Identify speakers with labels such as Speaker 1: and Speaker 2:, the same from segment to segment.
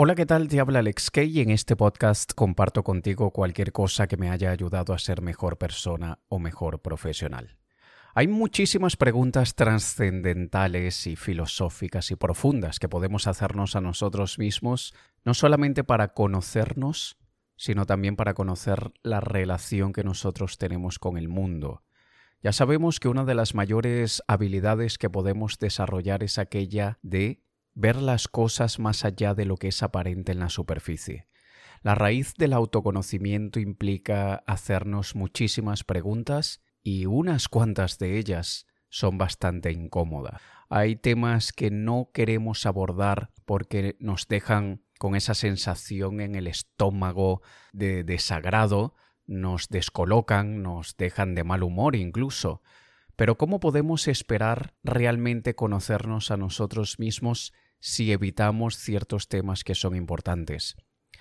Speaker 1: Hola, ¿qué tal? Te habla Alex Kay y en este podcast comparto contigo cualquier cosa que me haya ayudado a ser mejor persona o mejor profesional. Hay muchísimas preguntas trascendentales y filosóficas y profundas que podemos hacernos a nosotros mismos, no solamente para conocernos, sino también para conocer la relación que nosotros tenemos con el mundo. Ya sabemos que una de las mayores habilidades que podemos desarrollar es aquella de ver las cosas más allá de lo que es aparente en la superficie. La raíz del autoconocimiento implica hacernos muchísimas preguntas y unas cuantas de ellas son bastante incómodas. Hay temas que no queremos abordar porque nos dejan con esa sensación en el estómago de desagrado, nos descolocan, nos dejan de mal humor incluso. Pero ¿cómo podemos esperar realmente conocernos a nosotros mismos si evitamos ciertos temas que son importantes.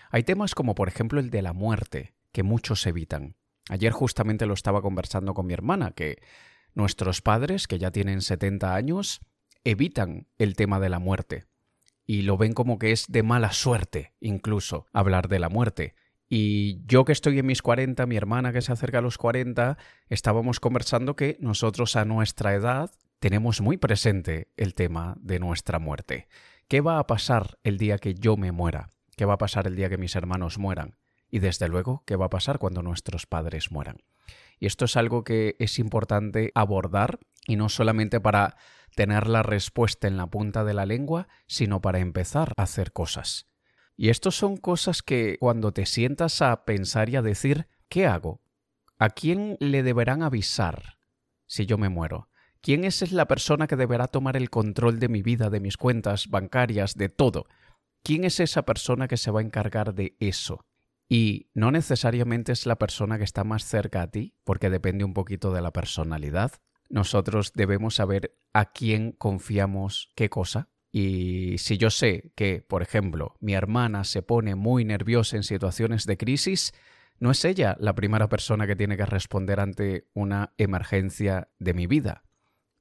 Speaker 1: Hay temas como por ejemplo el de la muerte, que muchos evitan. Ayer justamente lo estaba conversando con mi hermana, que nuestros padres, que ya tienen 70 años, evitan el tema de la muerte. Y lo ven como que es de mala suerte, incluso, hablar de la muerte. Y yo que estoy en mis 40, mi hermana que se acerca a los 40, estábamos conversando que nosotros a nuestra edad tenemos muy presente el tema de nuestra muerte. ¿Qué va a pasar el día que yo me muera? ¿Qué va a pasar el día que mis hermanos mueran? Y desde luego, ¿qué va a pasar cuando nuestros padres mueran? Y esto es algo que es importante abordar y no solamente para tener la respuesta en la punta de la lengua, sino para empezar a hacer cosas. Y estas son cosas que cuando te sientas a pensar y a decir, ¿qué hago? ¿A quién le deberán avisar si yo me muero? ¿Quién es la persona que deberá tomar el control de mi vida, de mis cuentas bancarias, de todo? ¿Quién es esa persona que se va a encargar de eso? Y no necesariamente es la persona que está más cerca a ti, porque depende un poquito de la personalidad. Nosotros debemos saber a quién confiamos qué cosa. Y si yo sé que, por ejemplo, mi hermana se pone muy nerviosa en situaciones de crisis, no es ella la primera persona que tiene que responder ante una emergencia de mi vida.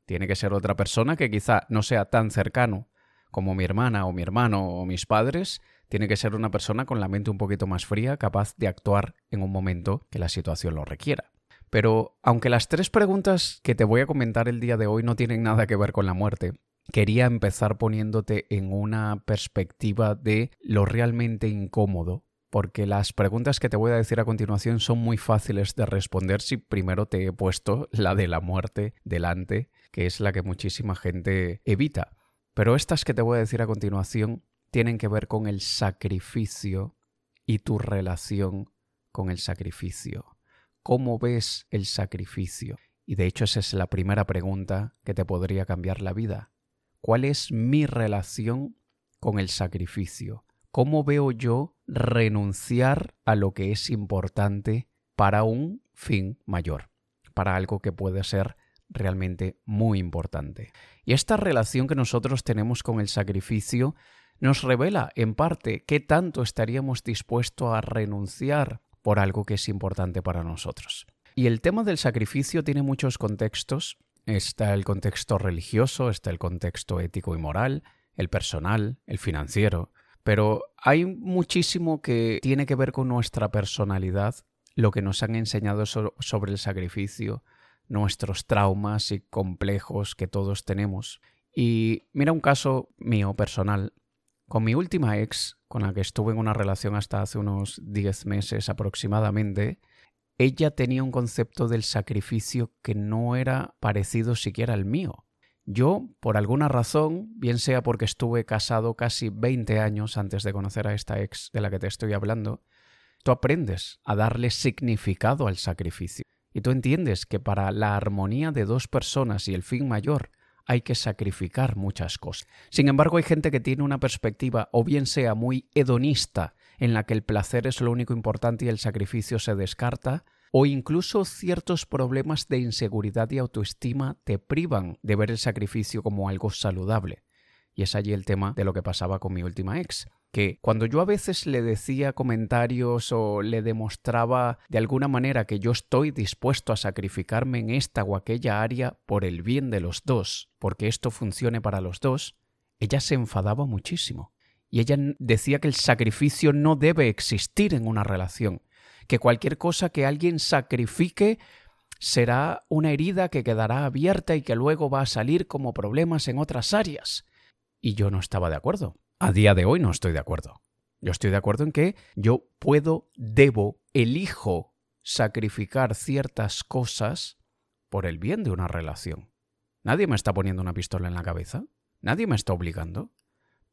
Speaker 1: Tiene que ser otra persona que quizá no sea tan cercano como mi hermana o mi hermano o mis padres. Tiene que ser una persona con la mente un poquito más fría, capaz de actuar en un momento que la situación lo requiera. Pero aunque las tres preguntas que te voy a comentar el día de hoy no tienen nada que ver con la muerte, quería empezar poniéndote en una perspectiva de lo realmente incómodo porque las preguntas que te voy a decir a continuación son muy fáciles de responder si primero te he puesto la de la muerte delante, que es la que muchísima gente evita. Pero estas que te voy a decir a continuación tienen que ver con el sacrificio y tu relación con el sacrificio. ¿Cómo ves el sacrificio? Y de hecho esa es la primera pregunta que te podría cambiar la vida. ¿Cuál es mi relación con el sacrificio? ¿Cómo veo yo renunciar a lo que es importante para un fin mayor, para algo que puede ser realmente muy importante? Y esta relación que nosotros tenemos con el sacrificio nos revela en parte qué tanto estaríamos dispuestos a renunciar por algo que es importante para nosotros. Y el tema del sacrificio tiene muchos contextos. Está el contexto religioso, está el contexto ético y moral, el personal, el financiero, pero hay muchísimo que tiene que ver con nuestra personalidad, lo que nos han enseñado sobre el sacrificio, nuestros traumas y complejos que todos tenemos. Y mira un caso mío personal. Con mi última ex, con la que estuve en una relación hasta hace unos 10 meses aproximadamente, ella tenía un concepto del sacrificio que no era parecido siquiera al mío. Yo, por alguna razón, bien sea porque estuve casado casi 20 años antes de conocer a esta ex de la que te estoy hablando, tú aprendes a darle significado al sacrificio. Y tú entiendes que para la armonía de dos personas y el fin mayor hay que sacrificar muchas cosas. Sin embargo, hay gente que tiene una perspectiva o bien sea muy hedonista, en la que el placer es lo único importante y el sacrificio se descarta, o incluso ciertos problemas de inseguridad y autoestima te privan de ver el sacrificio como algo saludable. Y es allí el tema de lo que pasaba con mi última ex, que cuando yo a veces le decía comentarios o le demostraba de alguna manera que yo estoy dispuesto a sacrificarme en esta o aquella área por el bien de los dos, porque esto funcione para los dos, ella se enfadaba muchísimo. Y ella decía que el sacrificio no debe existir en una relación, que cualquier cosa que alguien sacrifique será una herida que quedará abierta y que luego va a salir como problemas en otras áreas. Y yo no estaba de acuerdo. A día de hoy no estoy de acuerdo. Yo estoy de acuerdo en que yo puedo, debo, elijo sacrificar ciertas cosas por el bien de una relación. Nadie me está poniendo una pistola en la cabeza, nadie me está obligando,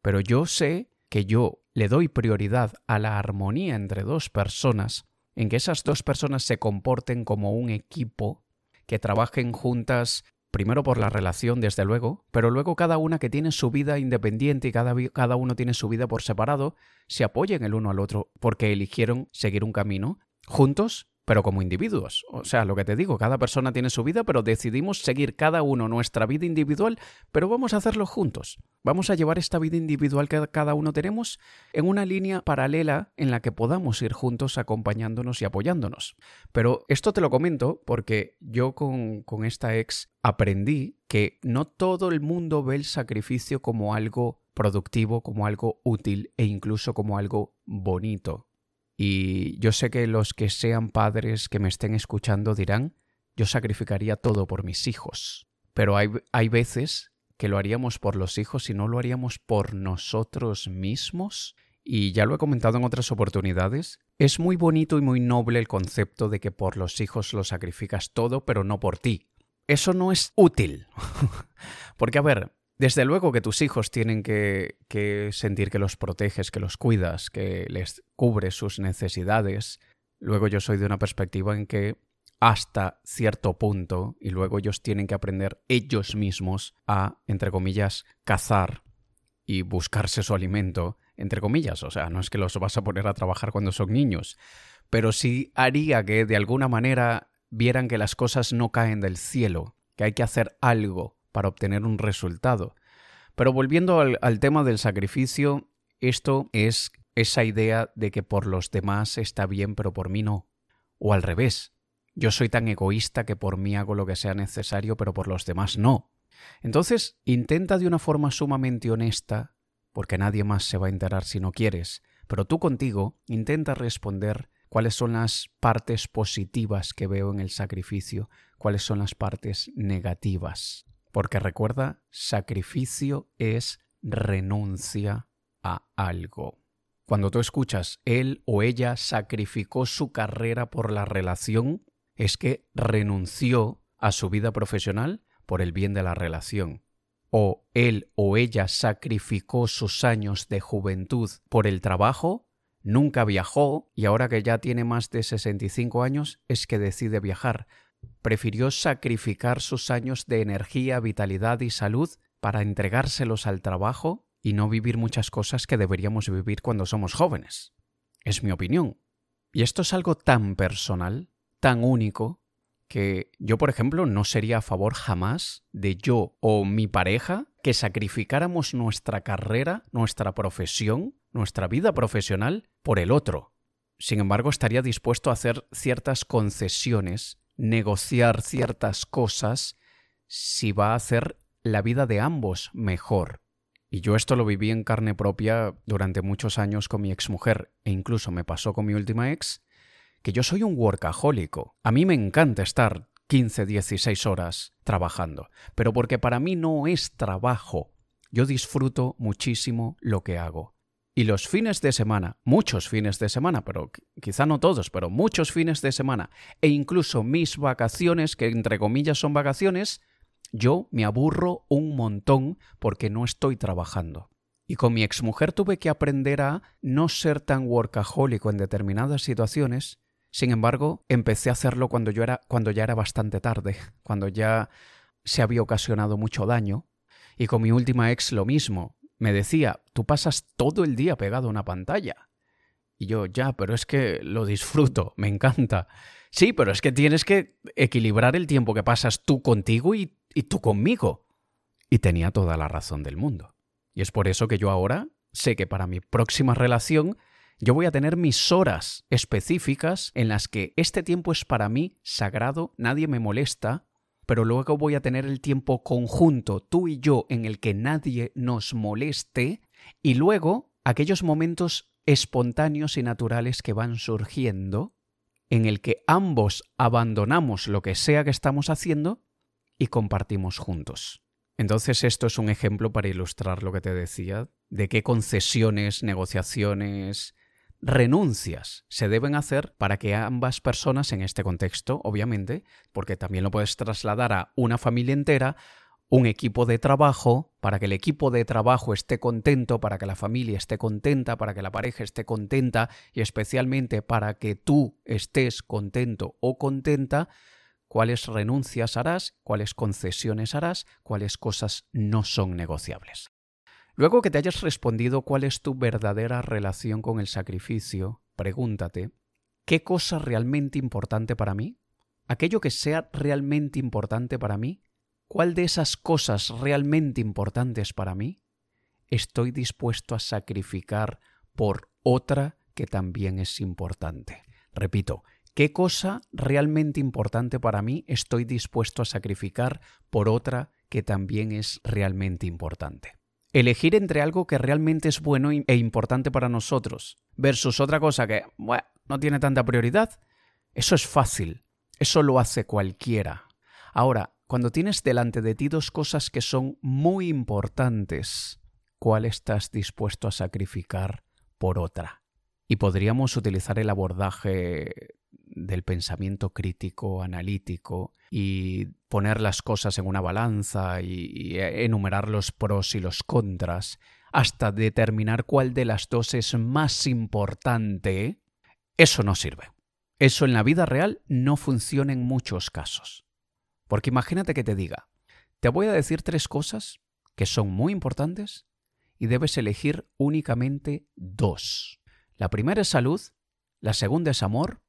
Speaker 1: pero yo sé que yo le doy prioridad a la armonía entre dos personas, en que esas dos personas se comporten como un equipo, que trabajen juntas primero por la relación, desde luego, pero luego cada una que tiene su vida independiente y cada, cada, uno tiene su vida por separado, se apoyen el uno al otro porque eligieron seguir un camino juntos pero como individuos. O sea, lo que te digo, cada persona tiene su vida, pero decidimos seguir cada uno nuestra vida individual, pero vamos a hacerlo juntos. Vamos a llevar esta vida individual que cada uno tenemos en una línea paralela en la que podamos ir juntos acompañándonos y apoyándonos. Pero esto te lo comento porque yo con, con esta ex aprendí que no todo el mundo ve el sacrificio como algo productivo, como algo útil e incluso como algo bonito. Y yo sé que los que sean padres que me estén escuchando dirán, yo sacrificaría todo por mis hijos. Pero hay, hay veces que lo haríamos por los hijos y no lo haríamos por nosotros mismos. Y ya lo he comentado en otras oportunidades, es muy bonito y muy noble el concepto de que por los hijos lo sacrificas todo, pero no por ti. Eso no es útil. Porque, a ver, desde luego que tus hijos tienen que, sentir que los proteges, que los cuidas, que les cubres sus necesidades. Luego yo soy de una perspectiva en que hasta cierto punto y luego ellos tienen que aprender ellos mismos a, entre comillas, cazar y buscarse su alimento, entre comillas, o sea, no es que los vas a poner a trabajar cuando son niños, pero sí haría que de alguna manera vieran que las cosas no caen del cielo, que hay que hacer algo para obtener un resultado. Pero volviendo al, tema del sacrificio, esto es esa idea de que por los demás está bien, pero por mí no. O al revés, yo soy tan egoísta que por mí hago lo que sea necesario, pero por los demás no. Entonces, intenta de una forma sumamente honesta, porque nadie más se va a enterar si no quieres, pero tú contigo intenta responder cuáles son las partes positivas que veo en el sacrificio, cuáles son las partes negativas. Porque recuerda, sacrificio es renuncia a algo. Cuando tú escuchas él o ella sacrificó su carrera por la relación, es que renunció a su vida profesional por el bien de la relación. O él o ella sacrificó sus años de juventud por el trabajo, nunca viajó y ahora que ya tiene más de 65 años es que decide viajar prefirió sacrificar sus años de energía, vitalidad y salud para entregárselos al trabajo y no vivir muchas cosas que deberíamos vivir cuando somos jóvenes. Es mi opinión. Y esto es algo tan personal, tan único, que yo, por ejemplo, no sería a favor jamás de yo o mi pareja que sacrificáramos nuestra carrera, nuestra profesión, nuestra vida profesional por el otro. Sin embargo, estaría dispuesto a hacer ciertas concesiones negociar ciertas cosas si va a hacer la vida de ambos mejor. Y yo esto lo viví en carne propia durante muchos años con mi exmujer, e incluso me pasó con mi última ex, que yo soy un workahólico. A mí me encanta estar 15, 16 horas trabajando, pero porque para mí no es trabajo. Yo disfruto muchísimo lo que hago. Y los fines de semana, muchos fines de semana, pero quizá no todos, pero muchos fines de semana, e incluso mis vacaciones, que entre comillas son vacaciones, yo me aburro un montón porque no estoy trabajando. Y con mi exmujer tuve que aprender a no ser tan workahólico en determinadas situaciones. Sin embargo, empecé a hacerlo cuando yo era cuando ya era bastante tarde, cuando ya se había ocasionado mucho daño. Y con mi última ex lo mismo me decía, tú pasas todo el día pegado a una pantalla. Y yo, ya, pero es que lo disfruto, me encanta. Sí, pero es que tienes que equilibrar el tiempo que pasas tú contigo y, y tú conmigo. Y tenía toda la razón del mundo. Y es por eso que yo ahora sé que para mi próxima relación yo voy a tener mis horas específicas en las que este tiempo es para mí sagrado, nadie me molesta, pero luego voy a tener el tiempo conjunto, tú y yo, en el que nadie nos moleste, y luego aquellos momentos espontáneos y naturales que van surgiendo en el que ambos abandonamos lo que sea que estamos haciendo y compartimos juntos. Entonces esto es un ejemplo para ilustrar lo que te decía, de qué concesiones, negociaciones, renuncias se deben hacer para que ambas personas en este contexto, obviamente, porque también lo puedes trasladar a una familia entera, un equipo de trabajo, para que el equipo de trabajo esté contento, para que la familia esté contenta, para que la pareja esté contenta y especialmente para que tú estés contento o contenta, cuáles renuncias harás, cuáles concesiones harás, cuáles cosas no son negociables. Luego que te hayas respondido cuál es tu verdadera relación con el sacrificio, pregúntate, ¿qué cosa realmente importante para mí? ¿Aquello que sea realmente importante para mí? ¿Cuál de esas cosas realmente importantes para mí estoy dispuesto a sacrificar por otra que también es importante? Repito, ¿Qué cosa realmente importante para mí estoy dispuesto a sacrificar por otra que también es realmente importante? Elegir entre algo que realmente es bueno e importante para nosotros versus otra cosa que no tiene tanta prioridad, eso es fácil, eso lo hace cualquiera. Ahora, cuando tienes delante de ti dos cosas que son muy importantes, ¿cuál estás dispuesto a sacrificar por otra? Y podríamos utilizar el abordaje del pensamiento crítico, analítico, y poner las cosas en una balanza y, enumerar los pros y los contras, hasta determinar cuál de las dos es más importante, eso no sirve. Eso en la vida real no funciona en muchos casos. Porque imagínate que te diga, te voy a decir tres cosas que son muy importantes y debes elegir únicamente dos. La primera es salud, la segunda es amor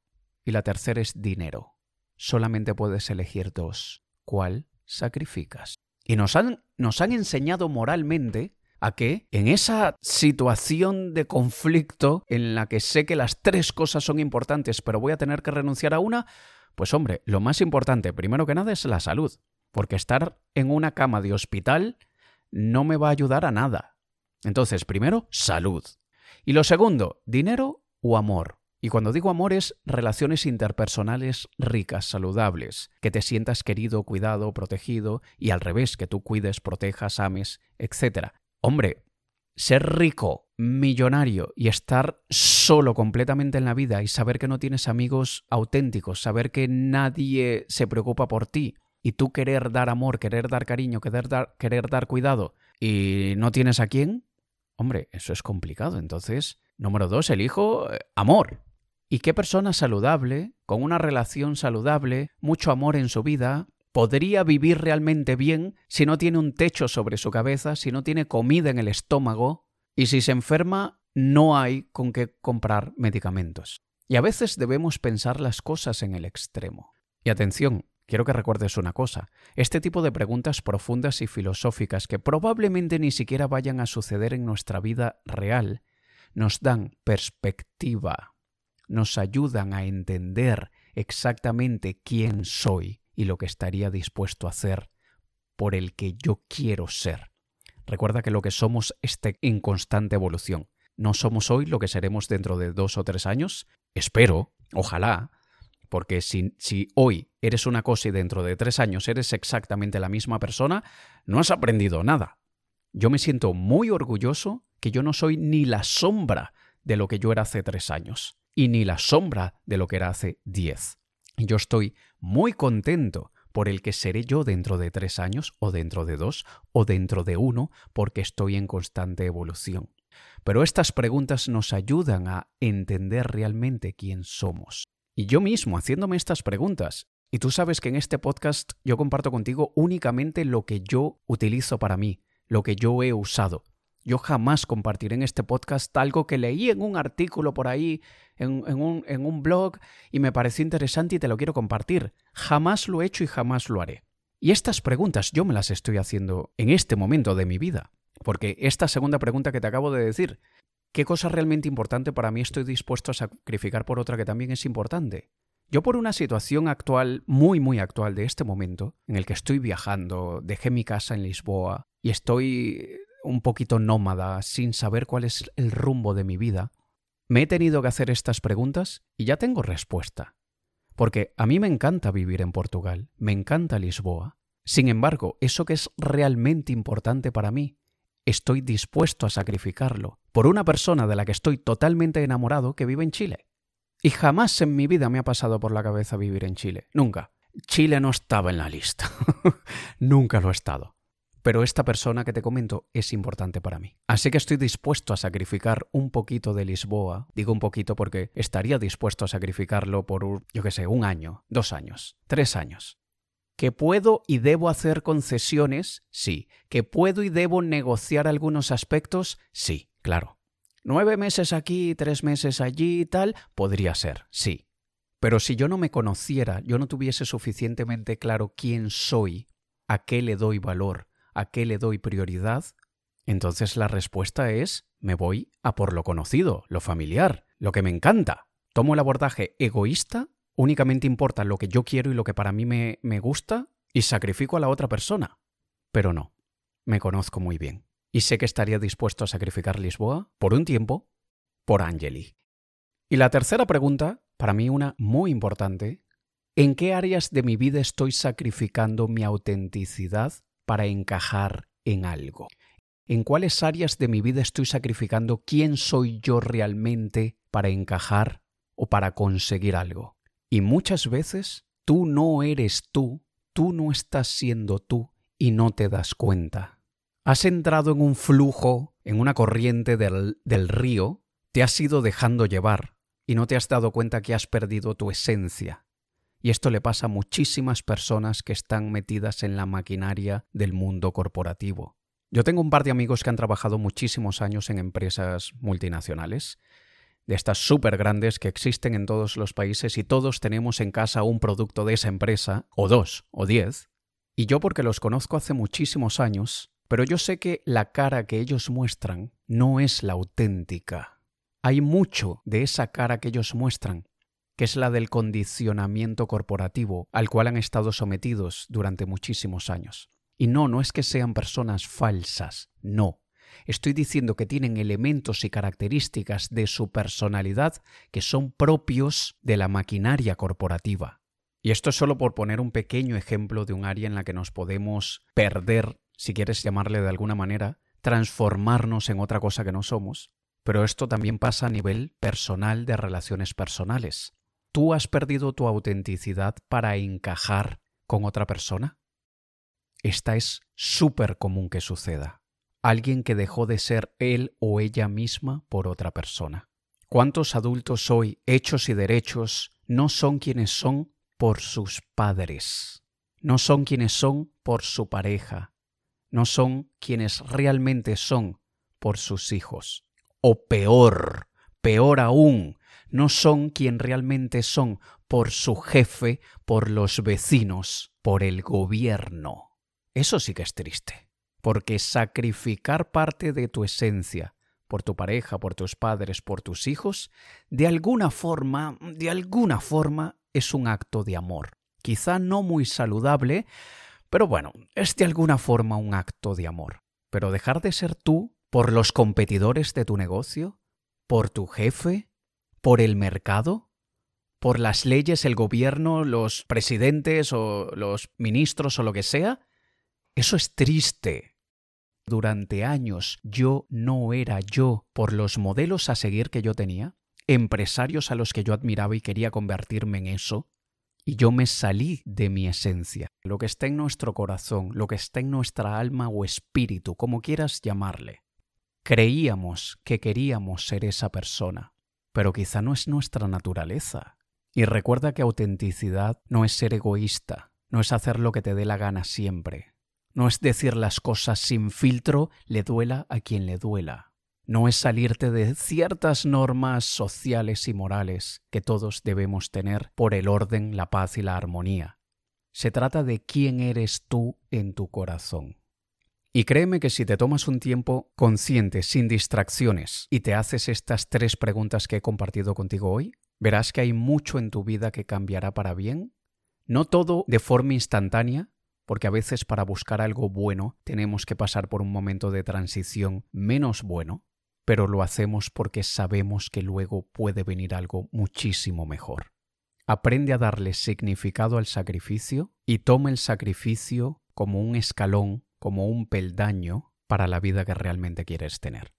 Speaker 1: y la tercera es dinero. Solamente puedes elegir dos. ¿Cuál sacrificas? Y nos han, nos han enseñado moralmente a que en esa situación de conflicto en la que sé que las tres cosas son importantes, pero voy a tener que renunciar a una, pues hombre, lo más importante, primero que nada, es la salud. Porque estar en una cama de hospital no me va a ayudar a nada. Entonces, primero, salud. Y lo segundo, dinero o amor. Y cuando digo amor es relaciones interpersonales ricas, saludables, que te sientas querido, cuidado, protegido y al revés, que tú cuides, protejas, ames, etc. Hombre, ser rico, millonario y estar solo completamente en la vida y saber que no tienes amigos auténticos, saber que nadie se preocupa por ti y tú querer dar amor, querer dar cariño, querer dar, querer dar cuidado y no tienes a quién, hombre, eso es complicado. Entonces, número dos, elijo eh, amor. ¿Y qué persona saludable, con una relación saludable, mucho amor en su vida, podría vivir realmente bien si no tiene un techo sobre su cabeza, si no tiene comida en el estómago y si se enferma no hay con qué comprar medicamentos? Y a veces debemos pensar las cosas en el extremo. Y atención, quiero que recuerdes una cosa, este tipo de preguntas profundas y filosóficas que probablemente ni siquiera vayan a suceder en nuestra vida real, nos dan perspectiva nos ayudan a entender exactamente quién soy y lo que estaría dispuesto a hacer por el que yo quiero ser. Recuerda que lo que somos está en constante evolución. No somos hoy lo que seremos dentro de dos o tres años. Espero, ojalá, porque si, si, hoy eres una cosa y dentro de tres años eres exactamente la misma persona, no has aprendido nada. Yo me siento muy orgulloso que yo no soy ni la sombra de lo que yo era hace tres años y ni la sombra de lo que era hace diez. Yo estoy muy contento por el que seré yo dentro de tres años, o dentro de dos, o dentro de uno, porque estoy en constante evolución. Pero estas preguntas nos ayudan a entender realmente quién somos. Y yo mismo, haciéndome estas preguntas, y tú sabes que en este podcast yo comparto contigo únicamente lo que yo utilizo para mí, lo que yo he usado. Yo jamás compartiré en este podcast algo que leí en un artículo por ahí, en, un, un, blog, y me pareció interesante y te lo quiero compartir. Jamás lo he hecho y jamás lo haré. Y estas preguntas yo me las estoy haciendo en este momento de mi vida. Porque esta segunda pregunta que te acabo de decir, ¿qué cosa realmente importante para mí estoy dispuesto a sacrificar por otra que también es importante? Yo por una situación actual, muy muy actual de este momento, en el que estoy viajando, dejé mi casa en Lisboa y estoy un poquito nómada, sin saber cuál es el rumbo de mi vida, me he tenido que hacer estas preguntas y ya tengo respuesta. Porque a mí me encanta vivir en Portugal, me encanta Lisboa. Sin embargo, eso que es realmente importante para mí, estoy dispuesto a sacrificarlo por una persona de la que estoy totalmente enamorado que vive en Chile. Y jamás en mi vida me ha pasado por la cabeza vivir en Chile. Nunca. Chile no estaba en la lista. Nunca lo ha estado. Pero esta persona que te comento es importante para mí. Así que estoy dispuesto a sacrificar un poquito de Lisboa. Digo un poquito porque estaría dispuesto a sacrificarlo por, yo qué sé, un año, dos años, tres años. ¿Que puedo y debo hacer concesiones? Sí. ¿Que puedo y debo negociar algunos aspectos? Sí, claro. Nueve meses aquí, tres meses allí y tal, podría ser, sí. Pero si yo no me conociera, yo no tuviese suficientemente claro quién soy, a qué le doy valor, a qué le doy prioridad, entonces la respuesta es me voy a por lo conocido, lo familiar, lo que me encanta. Tomo el abordaje egoísta únicamente importa lo que yo quiero y lo que para mí me, me gusta y sacrifico a la otra persona. Pero no, me conozco muy bien. Y sé que estaría dispuesto a sacrificar Lisboa por un tiempo por Angeli. Y la tercera pregunta, para mí una muy importante, ¿en qué áreas de mi vida estoy sacrificando mi autenticidad para encajar en algo? ¿En cuáles áreas de mi vida estoy sacrificando quién soy yo realmente para encajar o para conseguir algo? Y muchas veces tú no eres tú, tú no estás siendo tú y no te das cuenta. Has entrado en un flujo, en una corriente del, del río, te has ido dejando llevar y no te has dado cuenta que has perdido tu esencia. Y esto le pasa a muchísimas personas que están metidas en la maquinaria del mundo corporativo. Yo tengo un par de amigos que han trabajado muchísimos años en empresas multinacionales de estas súper grandes que existen en todos los países y todos tenemos en casa un producto de esa empresa, o dos, o diez. Y yo porque los conozco hace muchísimos años, pero yo sé que la cara que ellos muestran no es la auténtica. Hay mucho de esa cara que ellos muestran, que es la del condicionamiento corporativo al cual han estado sometidos durante muchísimos años. Y no, no es que sean personas falsas, no, Estoy diciendo que tienen elementos y características de su personalidad que son propios de la maquinaria corporativa. Y esto es solo por poner un pequeño ejemplo de un área en la que nos podemos perder, si quieres llamarle de alguna manera, transformarnos en otra cosa que no somos. Pero esto también pasa a nivel personal de relaciones personales. ¿Tú has perdido tu autenticidad para encajar con otra persona? Esta es súper común que suceda alguien que dejó de ser él o ella misma por otra persona. ¿Cuántos adultos hoy, hechos y derechos, no son quienes son por sus padres? No son quienes son por su pareja. No son quienes realmente son por sus hijos. O peor, peor aún, no son quien realmente son por su jefe, por los vecinos, por el gobierno. Eso sí que es triste porque sacrificar parte de tu esencia por tu pareja, por tus padres, por tus hijos, de alguna forma, de alguna forma es un acto de amor. Quizá no muy saludable, pero bueno, es de alguna forma un acto de amor. Pero dejar de ser tú por los competidores de tu negocio, por tu jefe, por el mercado, por las leyes, el gobierno, los presidentes o los ministros o lo que sea, eso es triste, durante años yo no era yo por los modelos a seguir que yo tenía, empresarios a los que yo admiraba y quería convertirme en eso, y yo me salí de mi esencia, lo que está en nuestro corazón, lo que está en nuestra alma o espíritu, como quieras llamarle. Creíamos que queríamos ser esa persona, pero quizá no es nuestra naturaleza. Y recuerda que autenticidad no es ser egoísta, no es hacer lo que te dé la gana siempre, no es decir las cosas sin filtro, le duela a quien le duela. No es salirte de ciertas normas sociales y morales que todos debemos tener por el orden, la paz y la armonía. Se trata de quién eres tú en tu corazón. Y créeme que si te tomas un tiempo consciente, sin distracciones, y te haces estas tres preguntas que he compartido contigo hoy, verás que hay mucho en tu vida que cambiará para bien. No todo de forma instantánea, porque a veces para buscar algo bueno tenemos que pasar por un momento de transición menos bueno, pero lo hacemos porque sabemos que luego puede venir algo muchísimo mejor. Aprende a darle significado al sacrificio y toma el sacrificio como un escalón, como un peldaño para la vida que realmente quieres tener.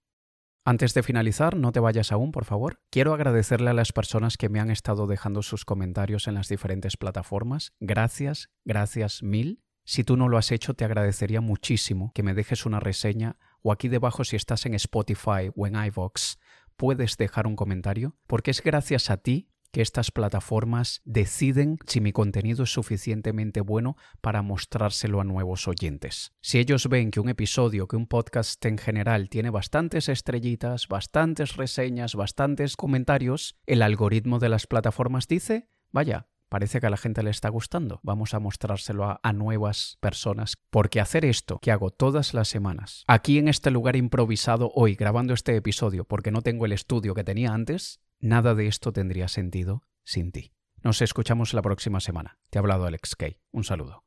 Speaker 1: Antes de finalizar, no te vayas aún, por favor. Quiero agradecerle a las personas que me han estado dejando sus comentarios en las diferentes plataformas. Gracias, gracias mil. Si tú no lo has hecho, te agradecería muchísimo que me dejes una reseña o aquí debajo si estás en Spotify o en iVoox, puedes dejar un comentario, porque es gracias a ti que estas plataformas deciden si mi contenido es suficientemente bueno para mostrárselo a nuevos oyentes. Si ellos ven que un episodio, que un podcast en general tiene bastantes estrellitas, bastantes reseñas, bastantes comentarios, el algoritmo de las plataformas dice, vaya, Parece que a la gente le está gustando. Vamos a mostrárselo a, nuevas personas. Porque hacer esto, que hago todas las semanas, aquí en este lugar improvisado hoy, grabando este episodio, porque no tengo el estudio que tenía antes, nada de esto tendría sentido sin ti. Nos escuchamos la próxima semana. Te ha hablado Alex Kay. Un saludo.